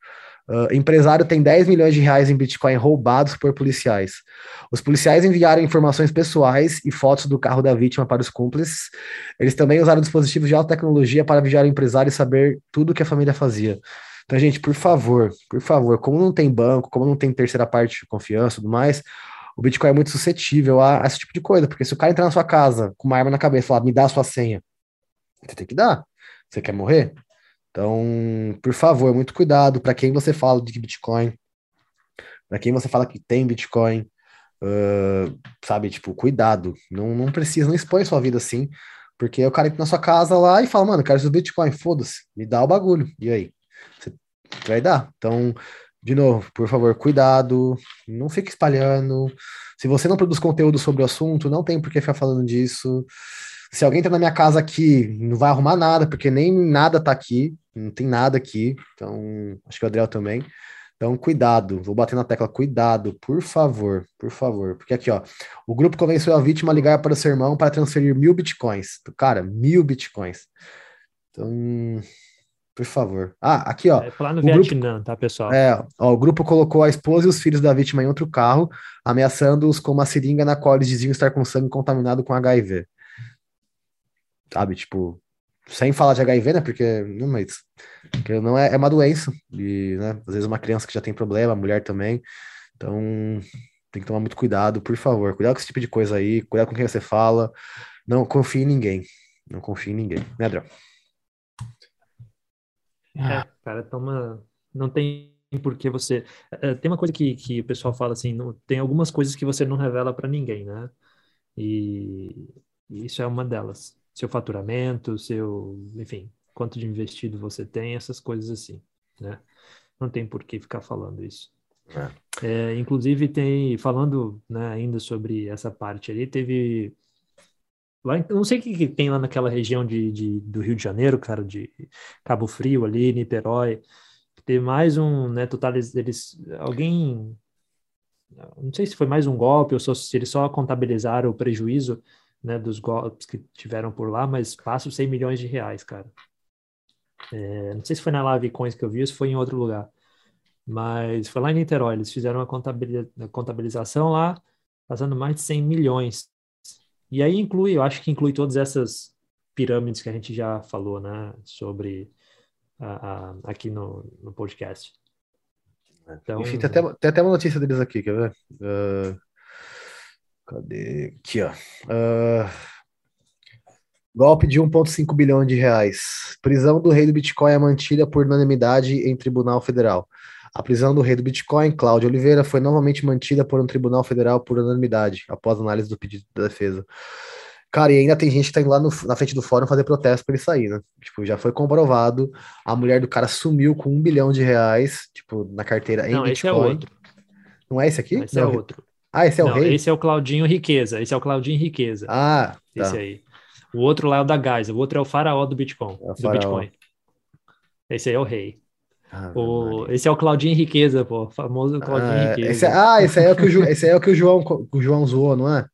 Uh, empresário tem 10 milhões de reais em Bitcoin roubados por policiais. Os policiais enviaram informações pessoais e fotos do carro da vítima para os cúmplices. Eles também usaram dispositivos de alta tecnologia para vigiar o empresário e saber tudo o que a família fazia. Então, gente, por favor, por favor, como não tem banco, como não tem terceira parte de confiança e tudo mais, o Bitcoin é muito suscetível a, a, esse tipo de coisa, porque se o cara entrar na sua casa com uma arma na cabeça e falar, me dá a sua senha, você tem que dar. Você quer morrer? Então, por favor, muito cuidado para quem você fala de Bitcoin, para quem você fala que tem Bitcoin, uh, sabe? Tipo, cuidado. Não, não precisa, não expõe sua vida assim, porque o cara entra na sua casa lá e fala, mano, quero esse Bitcoin, foda-se, me dá o bagulho. E aí? Você vai dar. Então, de novo, por favor, cuidado, não fique espalhando. Se você não produz conteúdo sobre o assunto, não tem por que ficar falando disso. Se alguém entra na minha casa aqui, não vai arrumar nada, porque nem nada tá aqui, não tem nada aqui. Então, acho que o Adriel também. Então, cuidado, vou bater na tecla, cuidado, por favor, por favor. Porque aqui, ó, o grupo convenceu a vítima a ligar para o seu irmão para transferir mil bitcoins. Cara, mil bitcoins. Então, por favor. Ah, aqui, ó. É no Vietnã, grupo, tá, pessoal? É, ó, o grupo colocou a esposa e os filhos da vítima em outro carro, ameaçando-os com uma seringa na qual eles diziam estar com sangue contaminado com HIV. Sabe, tipo, sem falar de HIV, né? Porque não, mas, porque não é, é uma doença. E, né, às vezes uma criança que já tem problema, mulher também. Então, tem que tomar muito cuidado, por favor. Cuidado com esse tipo de coisa aí, cuidado com quem você fala. Não confie em ninguém. Não confie em ninguém, né, Adriano? É, cara, toma. Não tem por que você. É, tem uma coisa que, que o pessoal fala assim: não, tem algumas coisas que você não revela para ninguém, né? E, e isso é uma delas seu faturamento, seu, enfim, quanto de investido você tem, essas coisas assim, né? Não tem por que ficar falando isso. É. É, inclusive tem, falando né, ainda sobre essa parte ali, teve lá, não sei o que, que tem lá naquela região de, de, do Rio de Janeiro, cara, de Cabo Frio ali, Niterói, teve mais um, né, totaliz, eles, alguém, não sei se foi mais um golpe ou se eles só contabilizaram o prejuízo, né, dos golpes que tiveram por lá, mas passa os 100 milhões de reais, cara. É, não sei se foi na Live Coins que eu vi ou se foi em outro lugar, mas foi lá em Niterói, eles fizeram uma contabilização lá, passando mais de 100 milhões. E aí inclui, eu acho que inclui todas essas pirâmides que a gente já falou, né, sobre a, a, aqui no, no podcast. Então, Enfim, tem até, tem até uma notícia deles aqui, quer ver? Uh, Cadê? Aqui, ó. Uh, golpe de 1,5 bilhão de reais. Prisão do rei do Bitcoin é mantida por unanimidade em Tribunal Federal. A prisão do rei do Bitcoin, Cláudio Oliveira, foi novamente mantida por um tribunal federal por unanimidade, após análise do pedido da defesa. Cara, e ainda tem gente que tá indo lá no, na frente do fórum fazer protesto para ele sair, né? Tipo, já foi comprovado. A mulher do cara sumiu com um bilhão de reais, tipo, na carteira em Não, Bitcoin. Esse é outro. Não é esse aqui? Esse é Não. é outro. Ah, esse é o Não, rei? Esse é o Claudinho Riqueza. Esse é o Claudinho Riqueza. Ah, tá. Esse aí. O outro lá é o da Gás. O outro é o faraó do Bitcoin. É do Bitcoin. Esse aí é o rei. Ah, o, esse é o Claudinho Riqueza, pô. Famoso Claudinho ah, Riqueza. Esse é, ah, esse aí é o que o, esse é o, que o João, o João zoou, não é?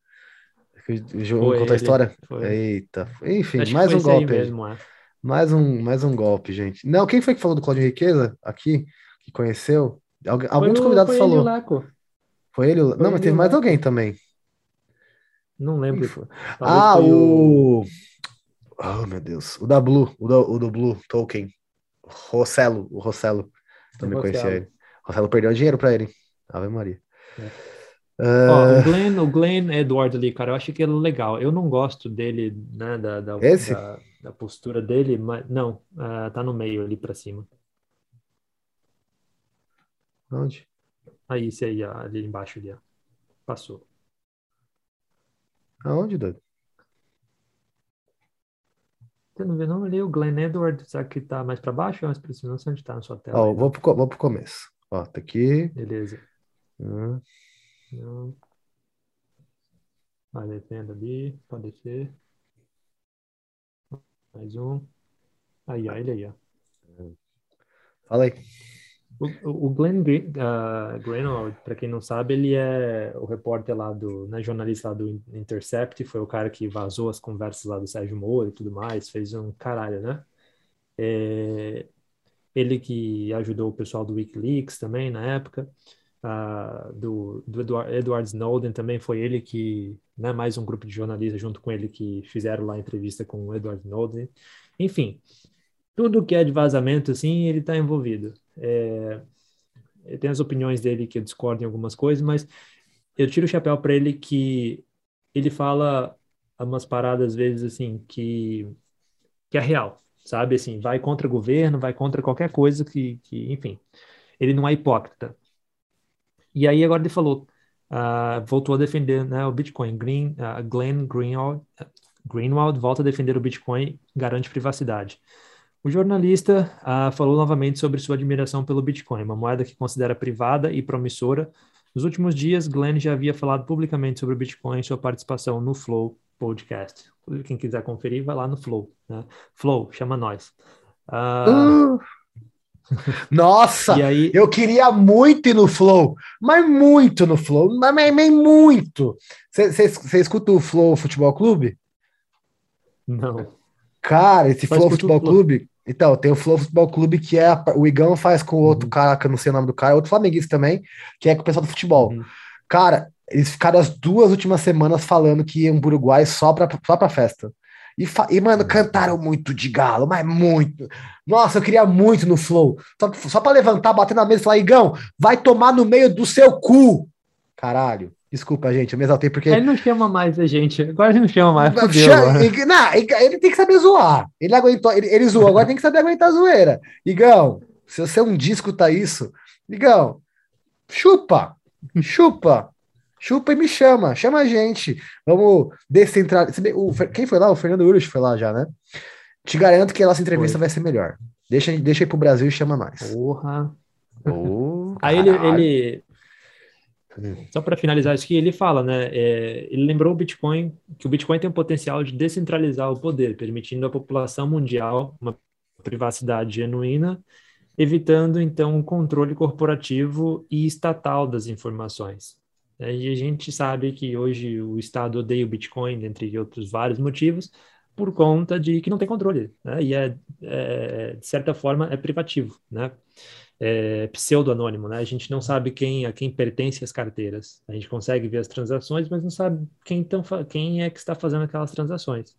O João foi contou a história? Foi. Eita. Enfim, Acho mais um golpe. Mesmo, é. Mais um, mais um golpe, gente. Não, quem foi que falou do Claudinho Riqueza aqui? Que conheceu? Alguns convidados foi falou. Lá, foi ele? Foi não, mas teve mais alguém também. Não lembro. Ah, o. Oh, meu Deus. O da Blue, o do, o do Blue Tolkien. Rossello, o Rossello. Também conhecia ele. Rossello perdeu dinheiro pra ele. Ave Maria. É. Uh... O, Glenn, o Glenn Edward ali, cara, eu acho que ele é legal. Eu não gosto dele, né, da, da, da, da postura dele, mas não, uh, tá no meio ali pra cima. Onde? Aí, esse aí, ali embaixo ali, ó. Passou. Aonde, doido? Você não vê não ali o Glenn Edwards, será que tá mais para baixo cima? Não sei onde tá na sua tela. Ó, vou pro, vou pro começo. Ó, tá aqui. Beleza. Hum. Não. Vai descendo ali, pode descer. Mais um. Aí, ó, ele aí, ó. Fala aí. O, o Glenn uh, Greenwald, para quem não sabe, ele é o repórter lá do, né, jornalista lá do Intercept, foi o cara que vazou as conversas lá do Sérgio Moro e tudo mais, fez um caralho, né? É, ele que ajudou o pessoal do WikiLeaks também na época, uh, do, do Edward, Edward, Snowden também foi ele que, né, mais um grupo de jornalistas junto com ele que fizeram lá a entrevista com o Edward Snowden. Enfim, tudo que é de vazamento, assim, ele está envolvido. É, tem as opiniões dele que eu discordo em algumas coisas, mas eu tiro o chapéu para ele que ele fala umas paradas às vezes assim que que é real, sabe? Assim, vai contra o governo, vai contra qualquer coisa que, que enfim, ele não é hipócrita. E aí agora ele falou, uh, voltou a defender né, o Bitcoin. Green, uh, Glenn Greenwald, Greenwald volta a defender o Bitcoin, garante privacidade. O jornalista ah, falou novamente sobre sua admiração pelo Bitcoin, uma moeda que considera privada e promissora. Nos últimos dias, Glenn já havia falado publicamente sobre o Bitcoin e sua participação no Flow Podcast. Quem quiser conferir, vai lá no Flow. Né? Flow, chama nós. Uh... Nossa, aí... eu queria muito ir no Flow, mas muito no Flow, mas, mas muito. Você escuta o Flow Futebol Clube? Não. Cara, esse Flow Futebol Clube, então, tem o Flow Futebol Clube que é o Igão faz com o outro uhum. cara, que eu não sei o nome do cara, outro flamenguista também, que é com o pessoal do futebol. Uhum. Cara, eles ficaram as duas últimas semanas falando que iam pro Uruguai só pra, só pra festa. E, e, mano, cantaram muito de galo, mas muito. Nossa, eu queria muito no Flow. Só, só pra levantar, bater na mesa e falar, Igão, vai tomar no meio do seu cu. Caralho. Desculpa, gente, eu me exaltei porque. Ele não chama mais a gente. Agora ele não chama mais. Fudeu, chama, ele, não, ele tem que saber zoar. Ele aguentou, ele, ele zoou, agora tem que saber aguentar a zoeira. Igão, se você um dia escutar isso, Igão, chupa, chupa. Chupa e me chama, chama a gente. Vamos descentralizar. Quem foi lá? O Fernando Urich foi lá já, né? Te garanto que a nossa entrevista foi. vai ser melhor. Deixa, deixa aí pro Brasil e chama nós. Porra. Oh, Aí ele, ele, Só para finalizar isso aqui, ele fala, né? É, ele lembrou o Bitcoin que o Bitcoin tem o potencial de descentralizar o poder, permitindo à população mundial uma privacidade genuína, evitando então o controle corporativo e estatal das informações. Né? E a gente sabe que hoje o Estado odeia o Bitcoin, entre outros vários motivos, por conta de que não tem controle, né? E é, é, de certa forma é privativo, né? É pseudo-anônimo, né? A gente não sabe quem a quem pertence as carteiras. A gente consegue ver as transações, mas não sabe quem, tão, quem é que está fazendo aquelas transações.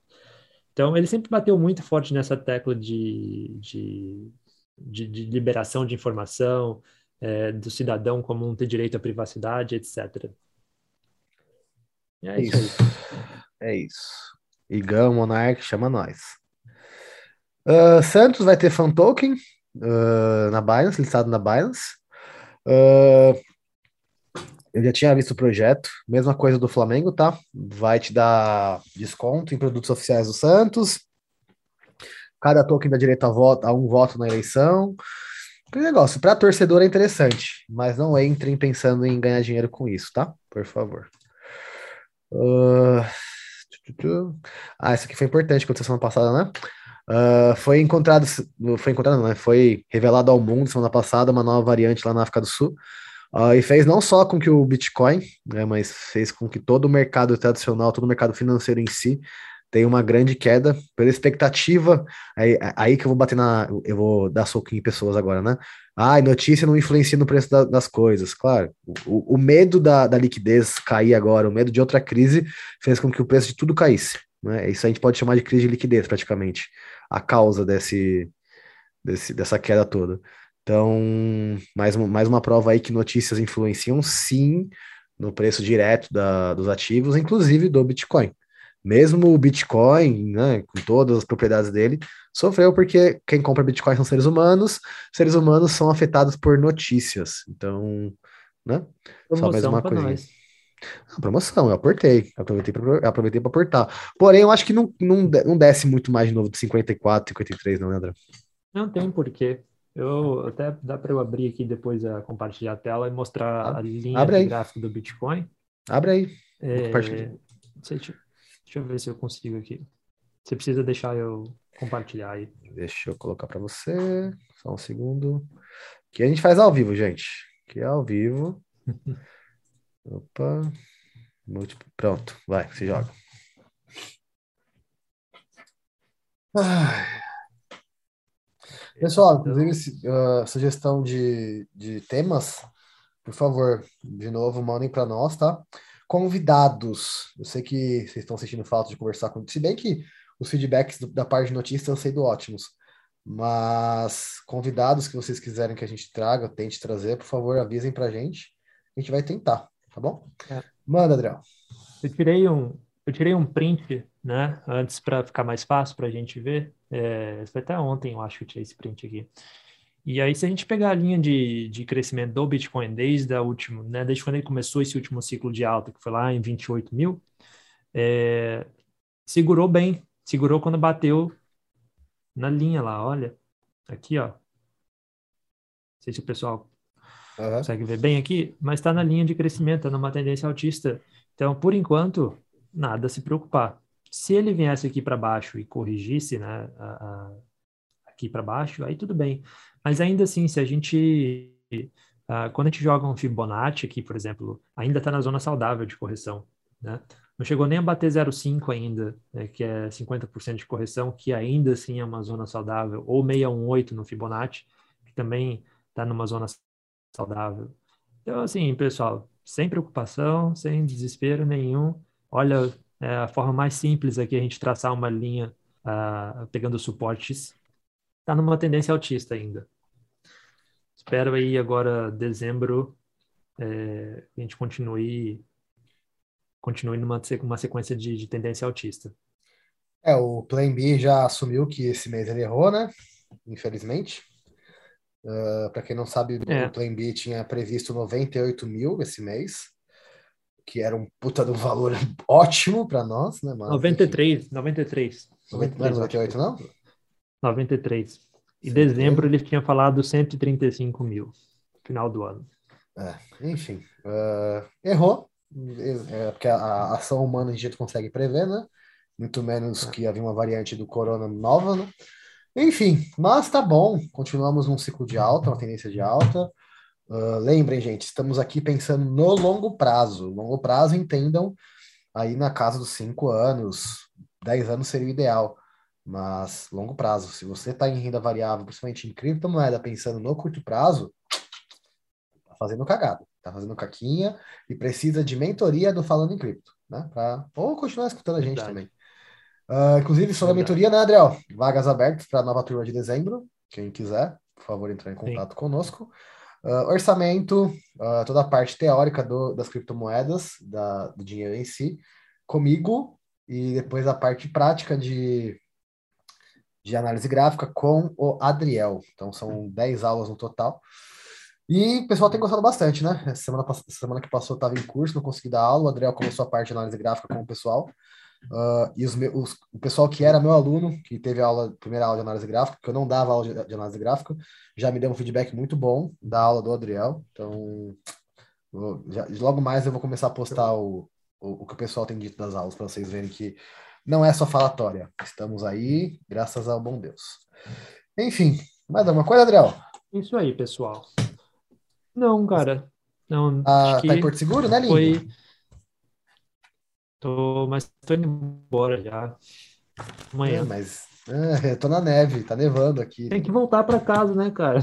Então, ele sempre bateu muito forte nessa tecla de, de, de, de liberação de informação, é, do cidadão comum ter direito à privacidade, etc. É isso. isso. É isso. Igão, Monark, chama nós. Uh, Santos vai ter fan token uh, na Binance, listado na Binance. Uh, eu já tinha visto o projeto, mesma coisa do Flamengo, tá? Vai te dar desconto em produtos oficiais do Santos. Cada token dá direito a, voto, a um voto na eleição. Que negócio, para torcedor é interessante, mas não entrem pensando em ganhar dinheiro com isso, tá? Por favor. Uh... Ah, isso aqui foi importante, aconteceu semana passada, né? Uh, foi encontrado, foi encontrado, né? Foi revelado ao mundo semana passada uma nova variante lá na África do Sul. Uh, e fez não só com que o Bitcoin, né, mas fez com que todo o mercado tradicional, todo o mercado financeiro em si, tem uma grande queda pela expectativa. Aí, aí que eu vou bater na. Eu vou dar soquinho em pessoas agora, né? Ah, notícia não influencia no preço da, das coisas. Claro, o, o medo da, da, liquidez cair agora, o medo de outra crise, fez com que o preço de tudo caísse. Né? Isso a gente pode chamar de crise de liquidez, praticamente. A causa desse, desse, dessa queda toda. Então, mais, mais uma prova aí que notícias influenciam sim no preço direto da, dos ativos, inclusive do Bitcoin mesmo o Bitcoin, né, com todas as propriedades dele, sofreu porque quem compra Bitcoin são seres humanos, seres humanos são afetados por notícias. Então, né? Promoção Só mais uma coisinha. A promoção, eu aportei, aproveitei para aproveitei aportar. Porém, eu acho que não, não, não desce muito mais de novo de 54, 53, não, André? Não tem porquê. Eu até dá para eu abrir aqui depois a compartilhar a tela e mostrar ah, a linha de gráfico do Bitcoin. Abre aí. É, sei, Deixa eu ver se eu consigo aqui. Você precisa deixar eu compartilhar aí. Deixa eu colocar para você. Só um segundo. Que a gente faz ao vivo, gente. Que é ao vivo. <laughs> Opa. Múltiplo. Pronto, vai, se joga. Pessoal, inclusive, uh, sugestão de, de temas, por favor, de novo, mandem para nós, tá? convidados. Eu sei que vocês estão sentindo falta de conversar com. Se bem que os feedbacks do, da parte de notícias estão sendo ótimos. Mas convidados que vocês quiserem que a gente traga, tente trazer, por favor, avisem pra gente. A gente vai tentar, tá bom? É. Manda, Adriel. Eu tirei um, eu tirei um print, né? Antes para ficar mais fácil para a gente ver. É, foi até ontem, eu acho que eu tirei esse print aqui. E aí, se a gente pegar a linha de, de crescimento do Bitcoin desde a última, né, desde quando ele começou esse último ciclo de alta, que foi lá em 28 mil, é, segurou bem, segurou quando bateu na linha lá, olha, aqui, ó. Não sei se o pessoal uhum. consegue ver bem aqui, mas está na linha de crescimento, está numa tendência altista. Então, por enquanto, nada a se preocupar. Se ele viesse aqui para baixo e corrigisse, né, a, a, aqui para baixo, aí tudo bem. Mas ainda assim, se a gente. Uh, quando a gente joga um Fibonacci aqui, por exemplo, ainda está na zona saudável de correção, né? Não chegou nem a bater 0,5 ainda, né, que é 50% de correção, que ainda assim é uma zona saudável, ou 618 no Fibonacci, que também está numa zona saudável. Então, assim, pessoal, sem preocupação, sem desespero nenhum. Olha, é a forma mais simples aqui a gente traçar uma linha uh, pegando suportes. Está numa tendência altista ainda. Espero aí agora, dezembro, é, a gente continue continue numa uma sequência de, de tendência altista. É, o Plan B já assumiu que esse mês ele errou, né? Infelizmente. Uh, ah, Para quem não sabe, é. o Plan B tinha previsto 98 mil esse mês, que era um puta de um <laughs> valor ótimo para nós, né? Mas, 93, enfim. 93. 90, não era 98, não? 93. Em dezembro ele tinha falado 135 mil, final do ano. É, enfim, uh, errou, é, porque a, a, ação humana a gente consegue prever, né? Muito menos que havia uma variante do corona nova, né? Enfim, mas tá bom, continuamos num ciclo de alta, uma tendência de alta. Uh, lembrem, gente, estamos aqui pensando no longo prazo. Longo prazo, entendam, aí na casa dos 5 anos, 10 anos seria o ideal. Mas longo prazo, se você está em renda variável, principalmente em criptomoeda, pensando no curto prazo, tá fazendo cagada tá fazendo caquinha e precisa de mentoria do Falando em Cripto, né? Pra, ou continuar escutando a gente Verdade. também. Uh, inclusive, sobre a mentoria, né, Adriel? Vagas abertas para a nova turma de dezembro. Quem quiser, por favor, entrar em contato Sim. conosco. Uh, orçamento, uh, toda a parte teórica do, das criptomoedas, da, do dinheiro em si, comigo, e depois a parte prática de, de análise gráfica com o Adriel. Então, são 10 aulas no total. E o pessoal tem gostado bastante, né? Semana, semana que passou estava em curso, não consegui dar aula. O Adriel começou a parte de análise gráfica com o pessoal. Uh, e os, os, o pessoal que era meu aluno, que teve a aula, primeira aula de análise gráfica, que eu não dava aula de, de, análise gráfica, já me deu um feedback muito bom da aula do Adriel. Então, já, logo mais eu vou começar a postar o, o, o que o pessoal tem dito das aulas, para vocês verem que não é só falatória. Estamos aí, graças ao bom Deus. Enfim, mais alguma coisa, Adriel? Isso aí, pessoal. Não, cara. Não, ah, tá em Porto Seguro, né, lindo? Foi... Tô, mas tô indo embora já. Amanhã. É, mas é, tô na neve, tá nevando aqui. Tem que voltar para casa, né, cara?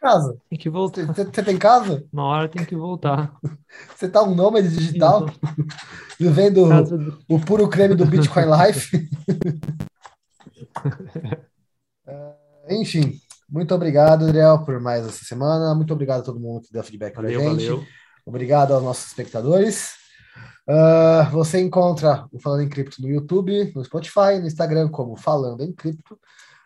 Casa? Tem que voltar. Você tem casa? Uma hora tem que voltar. <laughs> Você tá um nômade digital? <laughs> Vivendo do... o puro creme do Bitcoin Life? <laughs> é, enfim. Muito obrigado, Adriel, por mais essa semana. Muito obrigado a todo mundo que deu feedback para a gente. Valeu. Obrigado aos nossos espectadores. Uh, você encontra o Falando em Cripto no YouTube, no Spotify, no Instagram, como Falando em Cripto.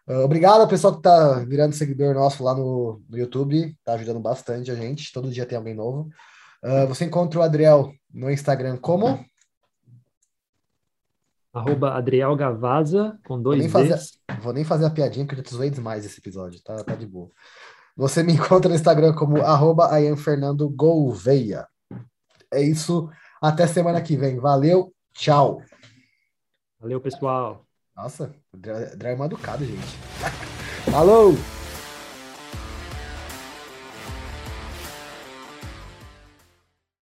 Uh, obrigado ao pessoal que está virando seguidor nosso lá no, no YouTube, está ajudando bastante a gente. Todo dia tem alguém novo. Uh, você encontra o Adriel no Instagram como? Arroba Adriel Gavaza, com dois vou nem, fazer, vou nem fazer a piadinha, porque eu já te zoei demais esse episódio, tá, tá de boa. Você me <laughs> encontra no Instagram como arroba Gouveia. É isso, até semana que vem. Valeu, tchau. Valeu, pessoal. Nossa, André é mal educado, gente. <laughs> Falou!